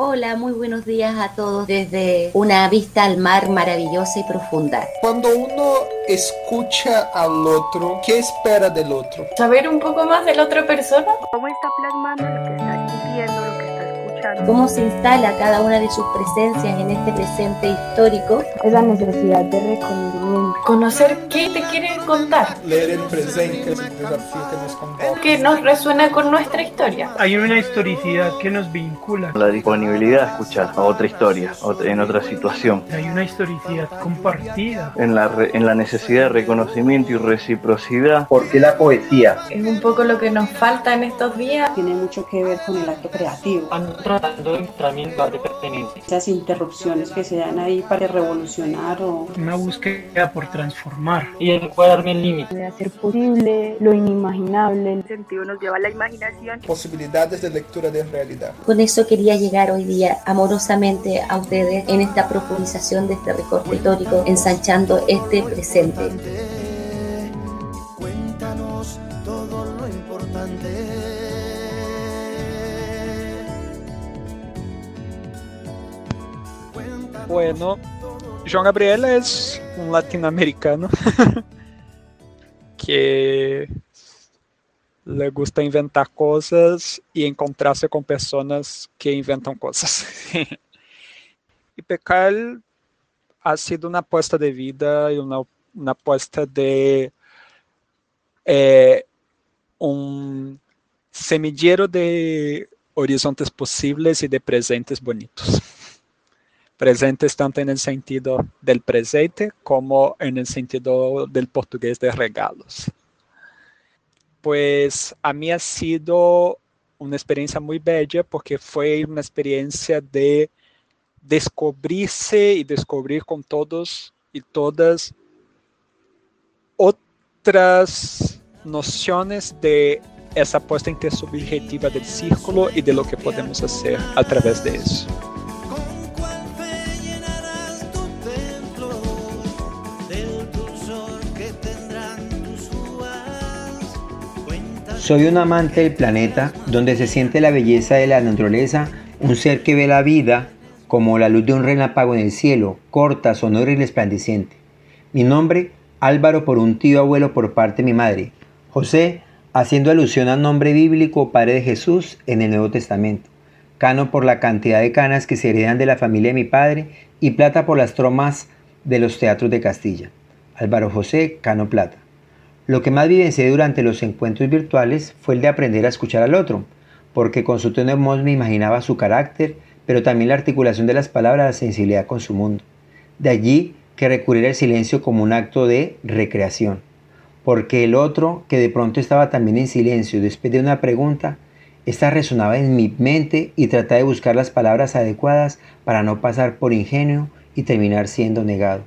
Hola, muy buenos días a todos desde una vista al mar maravillosa y profunda. Cuando uno escucha al otro, ¿qué espera del otro? Saber un poco más de la otra persona. ¿Cómo está plasmando ¿Cómo se instala cada una de sus presencias en este presente histórico? Esa necesidad de reconocimiento. Conocer qué te quieren contar. Leer el presente es que nos convoca. Que nos resuena con nuestra historia. Hay una historicidad que nos vincula. La disponibilidad de escuchar a otra historia, en otra situación. Hay una historicidad compartida. En la, re- en la necesidad de reconocimiento y reciprocidad. porque la poesía Es un poco lo que nos falta en estos días. Tiene mucho que ver con el acto creativo. Mostrar mi lugar de pertenencia. Esas interrupciones que se dan ahí para revolucionar o Una búsqueda por transformar. Y el darme el límite. de hacer posible lo inimaginable. El sentido nos lleva a la imaginación. Posibilidades de lectura de realidad. Con eso quería llegar hoy día amorosamente a ustedes en esta profundización de este recorte histórico, ensanchando este presente. Bueno, João Gabriel es un latinoamericano que le gusta inventar cosas y encontrarse con personas que inventan cosas. y pecar ha sido una apuesta de vida y una, una apuesta de eh, un semillero de horizontes posibles y de presentes bonitos presentes tanto en el sentido del presente como en el sentido del portugués de regalos. Pues a mí ha sido una experiencia muy bella porque fue una experiencia de descubrirse y descubrir con todos y todas otras nociones de esa puesta intersubjetiva del círculo y de lo que podemos hacer a través de eso. Soy un amante del planeta donde se siente la belleza de la naturaleza, un ser que ve la vida como la luz de un relámpago en el cielo, corta, sonora y resplandeciente. Mi nombre, Álvaro por un tío abuelo por parte de mi madre. José, haciendo alusión al nombre bíblico Padre de Jesús en el Nuevo Testamento. Cano por la cantidad de canas que se heredan de la familia de mi padre y plata por las tromas de los teatros de Castilla. Álvaro José, Cano Plata. Lo que más vivencié durante los encuentros virtuales fue el de aprender a escuchar al otro, porque con su tono de voz me imaginaba su carácter, pero también la articulación de las palabras, la sensibilidad con su mundo. De allí que recurrir al silencio como un acto de recreación, porque el otro, que de pronto estaba también en silencio después de una pregunta, esta resonaba en mi mente y trataba de buscar las palabras adecuadas para no pasar por ingenuo y terminar siendo negado.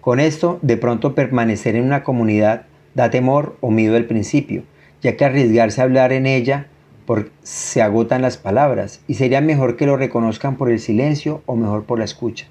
Con esto, de pronto permanecer en una comunidad da temor o miedo al principio, ya que arriesgarse a hablar en ella por, se agotan las palabras y sería mejor que lo reconozcan por el silencio o mejor por la escucha.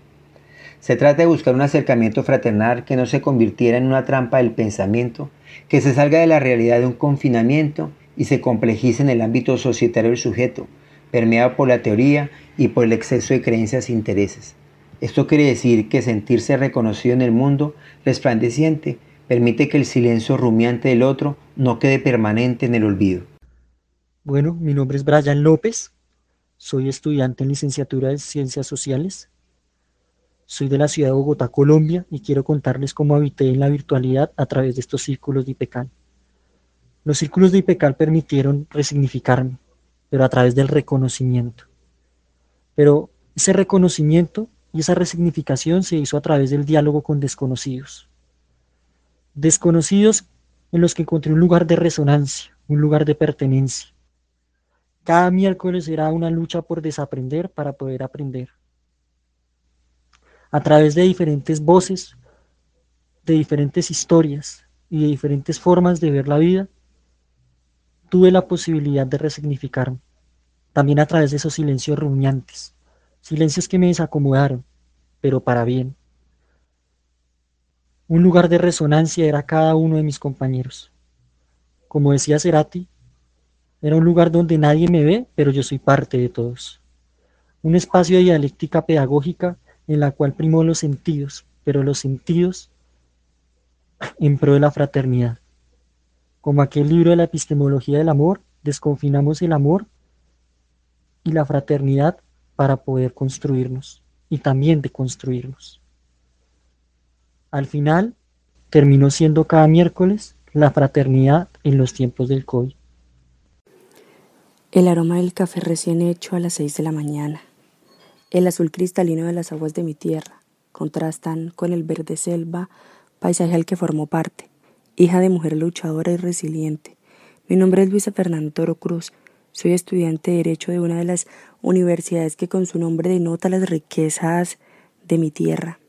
Se trata de buscar un acercamiento fraternal que no se convirtiera en una trampa del pensamiento, que se salga de la realidad de un confinamiento y se complejice en el ámbito societario del sujeto, permeado por la teoría y por el exceso de creencias e intereses. Esto quiere decir que sentirse reconocido en el mundo resplandeciente permite que el silencio rumiante del otro no quede permanente en el olvido. Bueno, mi nombre es Brian López, soy estudiante en licenciatura de Ciencias Sociales, soy de la ciudad de Bogotá, Colombia, y quiero contarles cómo habité en la virtualidad a través de estos círculos de IPECAL. Los círculos de IPECAL permitieron resignificarme, pero a través del reconocimiento. Pero ese reconocimiento y esa resignificación se hizo a través del diálogo con desconocidos. Desconocidos en los que encontré un lugar de resonancia, un lugar de pertenencia. Cada miércoles era una lucha por desaprender para poder aprender. A través de diferentes voces, de diferentes historias y de diferentes formas de ver la vida, tuve la posibilidad de resignificarme. También a través de esos silencios rumiantes, silencios que me desacomodaron, pero para bien. Un lugar de resonancia era cada uno de mis compañeros. Como decía Cerati, era un lugar donde nadie me ve, pero yo soy parte de todos. un espacio de dialéctica pedagógica en la cual primó los sentidos, pero los sentidos en pro de la fraternidad. Como aquel libro de la epistemología del amor, desconfinamos el amor y la fraternidad para poder construirnos y también deconstruirnos. Al final, terminó siendo cada miércoles la fraternidad en los tiempos del COVID. El aroma del café recién hecho a las 6 de la mañana, el azul cristalino de las aguas de mi tierra, contrastan con el verde selva, paisaje al que formó parte, hija de mujer luchadora y resiliente. Mi nombre es Luisa Fernando Toro Cruz, soy estudiante de Derecho de una de las universidades que con su nombre denota las riquezas de mi tierra,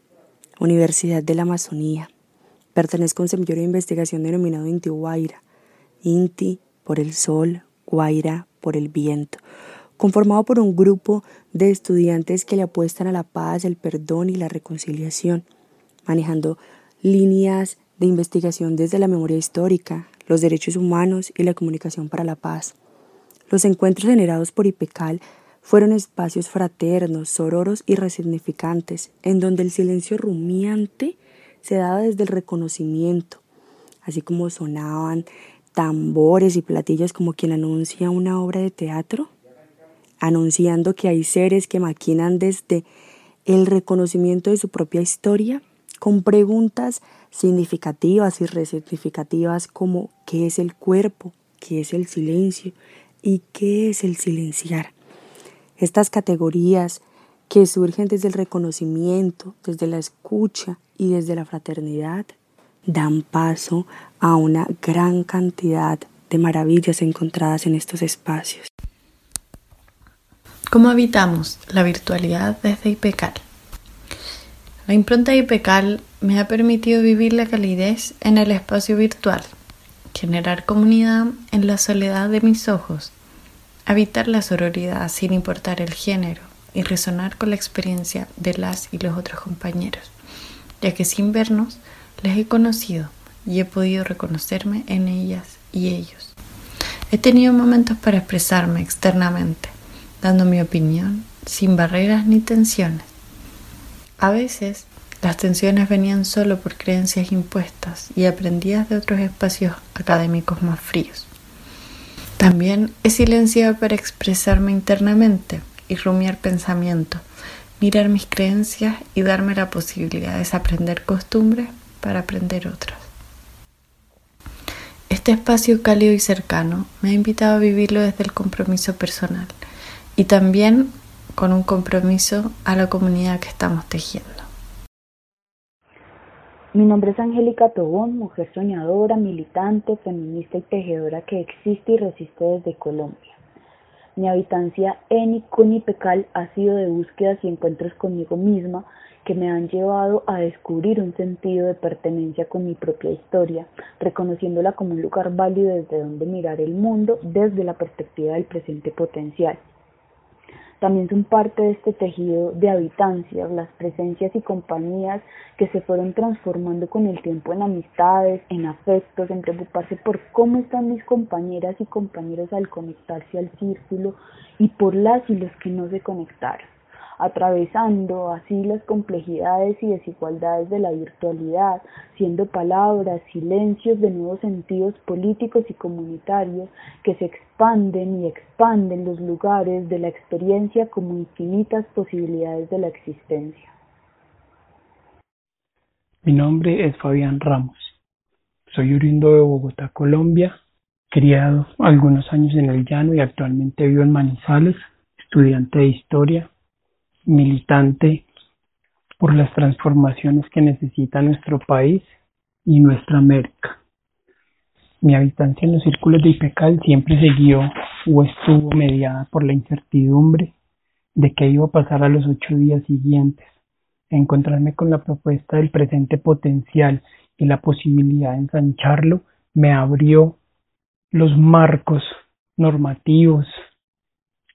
Universidad de la Amazonía. Pertenezco a un semillero de investigación denominado Inti Guaira, Inti por el sol, Guaira por el viento, conformado por un grupo de estudiantes que le apuestan a la paz, el perdón y la reconciliación, manejando líneas de investigación desde la memoria histórica, los derechos humanos y la comunicación para la paz. Los encuentros generados por IPECAL fueron espacios fraternos, sororos y resignificantes, en donde el silencio rumiante se daba desde el reconocimiento, así como sonaban tambores y platillos como quien anuncia una obra de teatro, anunciando que hay seres que maquinan desde el reconocimiento de su propia historia con preguntas significativas y resignificativas como ¿qué es el cuerpo? ¿qué es el silencio? ¿y qué es el silenciar? Estas categorías que surgen desde el reconocimiento, desde la escucha y desde la fraternidad dan paso a una gran cantidad de maravillas encontradas en estos espacios. ¿Cómo habitamos la virtualidad desde IPECAL? La impronta IPECAL me ha permitido vivir la calidez en el espacio virtual, generar comunidad en la soledad de mis ojos, habitar la sororidad sin importar el género y resonar con la experiencia de las y los otros compañeros, ya que sin vernos les he conocido y he podido reconocerme en ellas y ellos. He tenido momentos para expresarme externamente, dando mi opinión sin barreras ni tensiones. A veces las tensiones venían solo por creencias impuestas y aprendidas de otros espacios académicos más fríos. También he silenciado para expresarme internamente y rumiar pensamiento, mirar mis creencias y darme la posibilidad de desaprender costumbres para aprender otras. Este espacio cálido y cercano me ha invitado a vivirlo desde el compromiso personal y también con un compromiso a la comunidad que estamos tejiendo. Mi nombre es Angélica Tobón, mujer soñadora, militante, feminista y tejedora que existe y resiste desde Colombia. Mi habitancia en Cunipecal ha sido de búsquedas y encuentros conmigo misma que me han llevado a descubrir un sentido de pertenencia con mi propia historia, reconociéndola como un lugar válido desde donde mirar el mundo desde la perspectiva del presente potencial. También son parte de este tejido de habitancias, las presencias y compañías que se fueron transformando con el tiempo en amistades, en afectos, en preocuparse por cómo están mis compañeras y compañeros al conectarse al círculo y por las y los que no se conectaron atravesando así las complejidades y desigualdades de la virtualidad, siendo palabras, silencios de nuevos sentidos políticos y comunitarios que se expanden y expanden los lugares de la experiencia como infinitas posibilidades de la existencia. Mi nombre es Fabián Ramos. Soy oriundo de Bogotá, Colombia, criado algunos años en el llano y actualmente vivo en Manizales, estudiante de historia, militante por las transformaciones que necesita nuestro país y nuestra América. Mi habitancia en los círculos de IPECAL siempre se guió o estuvo mediada por la incertidumbre de qué iba a pasar a los ocho días siguientes. Encontrarme con la propuesta del presente potencial y la posibilidad de ensancharlo me abrió los marcos normativos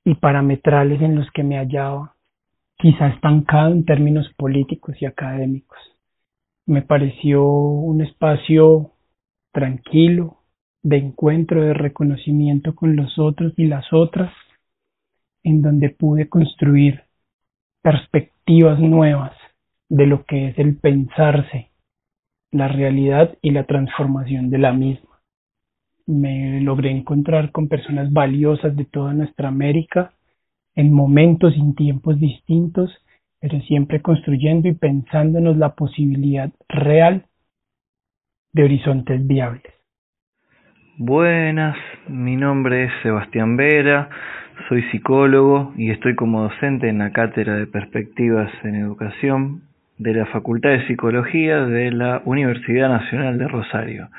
y parametrales en los que me hallaba quizá estancado en términos políticos y académicos. Me pareció un espacio tranquilo, de encuentro, de reconocimiento con los otros y las otras, en donde pude construir perspectivas nuevas de lo que es el pensarse, la realidad y la transformación de la misma. Me logré encontrar con personas valiosas de toda nuestra América en momentos y en tiempos distintos, pero siempre construyendo y pensándonos la posibilidad real de horizontes viables. Buenas, mi nombre es Sebastián Vera, soy psicólogo y estoy como docente en la Cátedra de Perspectivas en Educación de la Facultad de Psicología de la Universidad Nacional de Rosario.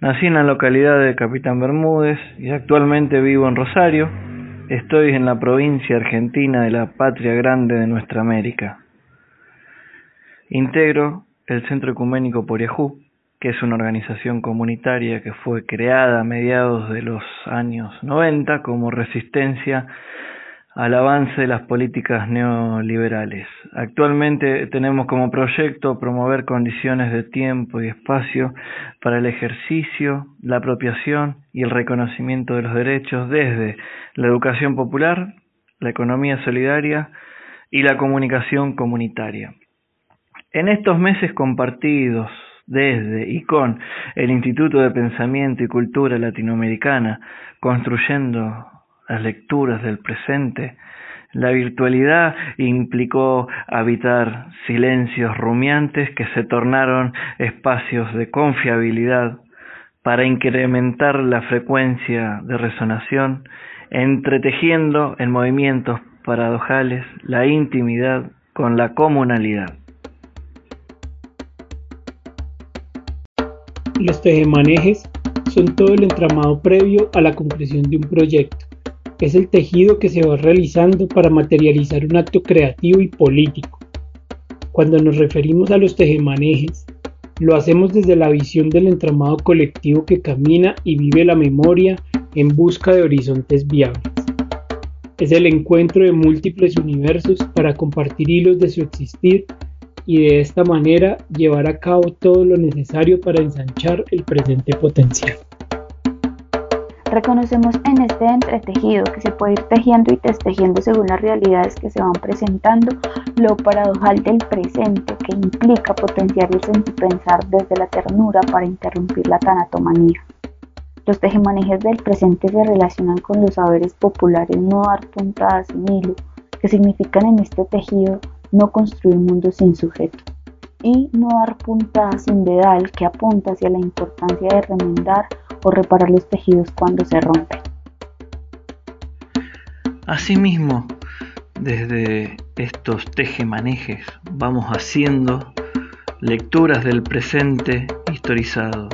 Nací en la localidad de Capitán Bermúdez y actualmente vivo en Rosario. Estoy en la provincia argentina de la patria grande de nuestra América. Integro el Centro Ecuménico Poriajú, que es una organización comunitaria que fue creada a mediados de los años 90 como resistencia al avance de las políticas neoliberales. Actualmente tenemos como proyecto promover condiciones de tiempo y espacio para el ejercicio, la apropiación y el reconocimiento de los derechos desde la educación popular, la economía solidaria y la comunicación comunitaria. En estos meses compartidos desde y con el Instituto de Pensamiento y Cultura Latinoamericana, construyendo las lecturas del presente, la virtualidad implicó habitar silencios rumiantes que se tornaron espacios de confiabilidad para incrementar la frecuencia de resonación, entretejiendo en movimientos paradojales la intimidad con la comunalidad. Los tejemanejes son todo el entramado previo a la concreción de un proyecto. Es el tejido que se va realizando para materializar un acto creativo y político. Cuando nos referimos a los tejemanejes, lo hacemos desde la visión del entramado colectivo que camina y vive la memoria en busca de horizontes viables. Es el encuentro de múltiples universos para compartir hilos de su existir y de esta manera llevar a cabo todo lo necesario para ensanchar el presente potencial. Reconocemos en este entretejido que se puede ir tejiendo y destejiendo según las realidades que se van presentando lo paradojal del presente que implica potenciar el pensar desde la ternura para interrumpir la tanatomanía. Los tejemanejes del presente se relacionan con los saberes populares no dar puntadas sin hilo, que significan en este tejido no construir mundo sin sujeto y no dar puntadas sin dedal que apunta hacia la importancia de remendar o reparar los tejidos cuando se rompen. Asimismo, desde estos tejemanejes vamos haciendo lecturas del presente historizado.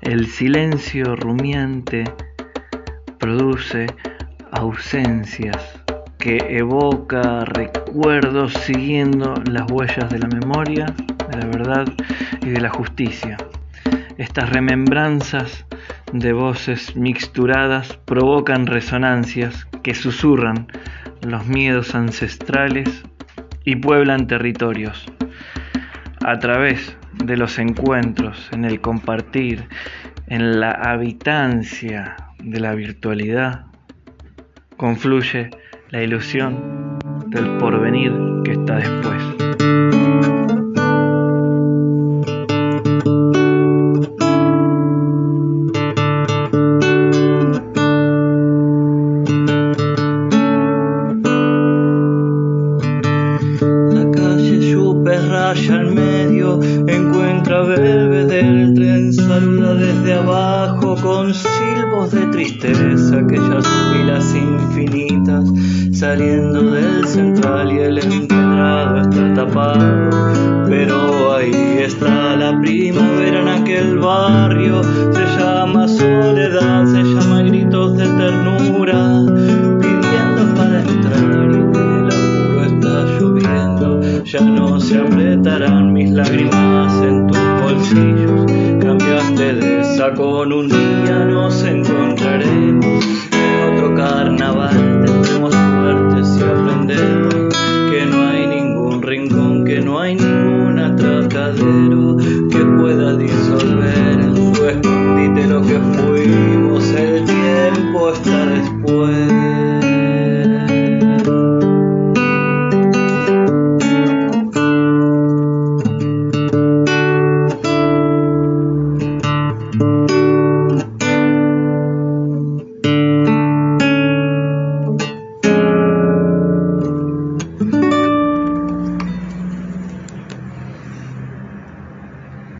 El silencio rumiante produce ausencias que evoca recuerdos siguiendo las huellas de la memoria, de la verdad y de la justicia. Estas remembranzas de voces mixturadas provocan resonancias que susurran los miedos ancestrales y pueblan territorios. A través de los encuentros, en el compartir, en la habitancia de la virtualidad, confluye la ilusión del porvenir que está después.